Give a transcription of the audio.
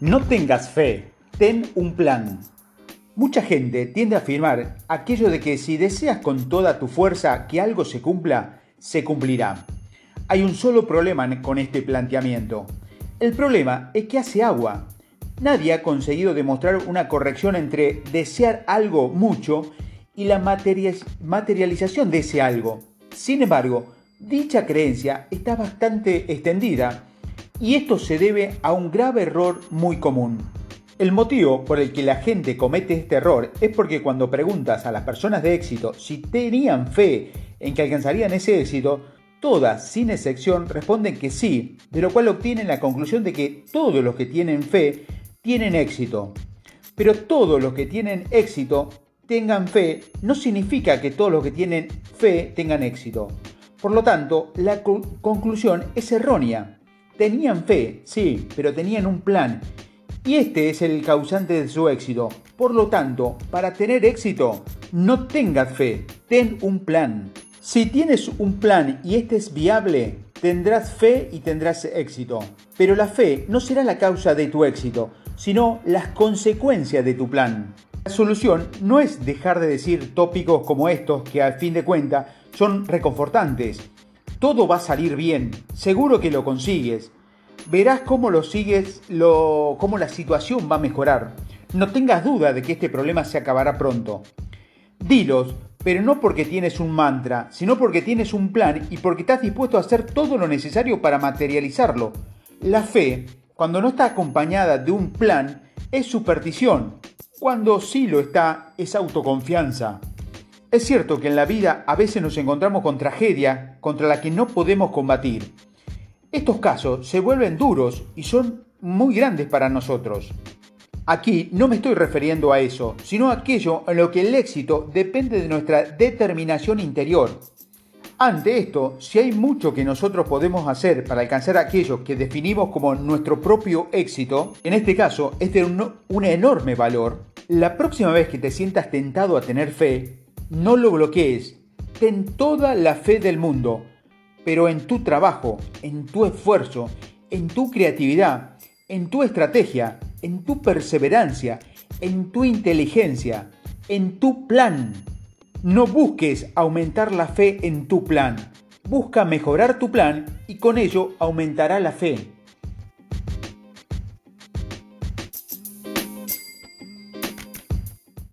No tengas fe, ten un plan. Mucha gente tiende a afirmar aquello de que si deseas con toda tu fuerza que algo se cumpla, se cumplirá. Hay un solo problema con este planteamiento. El problema es que hace agua. Nadie ha conseguido demostrar una corrección entre desear algo mucho y la materialización de ese algo. Sin embargo, dicha creencia está bastante extendida y esto se debe a un grave error muy común. El motivo por el que la gente comete este error es porque cuando preguntas a las personas de éxito si tenían fe en que alcanzarían ese éxito, todas, sin excepción, responden que sí, de lo cual obtienen la conclusión de que todos los que tienen fe tienen éxito. Pero todos los que tienen éxito tengan fe no significa que todos los que tienen fe tengan éxito. Por lo tanto, la conclusión es errónea. Tenían fe, sí, pero tenían un plan. Y este es el causante de su éxito. Por lo tanto, para tener éxito, no tengas fe, ten un plan. Si tienes un plan y este es viable, tendrás fe y tendrás éxito. Pero la fe no será la causa de tu éxito, sino las consecuencias de tu plan. La solución no es dejar de decir tópicos como estos que al fin de cuentas son reconfortantes, todo va a salir bien, seguro que lo consigues. Verás cómo lo sigues, lo, cómo la situación va a mejorar. No tengas duda de que este problema se acabará pronto. Dilos, pero no porque tienes un mantra, sino porque tienes un plan y porque estás dispuesto a hacer todo lo necesario para materializarlo. La fe, cuando no está acompañada de un plan, es superstición. Cuando sí lo está, es autoconfianza. Es cierto que en la vida a veces nos encontramos con tragedia contra la que no podemos combatir. Estos casos se vuelven duros y son muy grandes para nosotros. Aquí no me estoy refiriendo a eso, sino a aquello en lo que el éxito depende de nuestra determinación interior. Ante esto, si hay mucho que nosotros podemos hacer para alcanzar aquello que definimos como nuestro propio éxito, en este caso es de un, un enorme valor, la próxima vez que te sientas tentado a tener fe, no lo bloquees. Ten toda la fe del mundo, pero en tu trabajo, en tu esfuerzo, en tu creatividad, en tu estrategia, en tu perseverancia, en tu inteligencia, en tu plan. No busques aumentar la fe en tu plan. Busca mejorar tu plan y con ello aumentará la fe.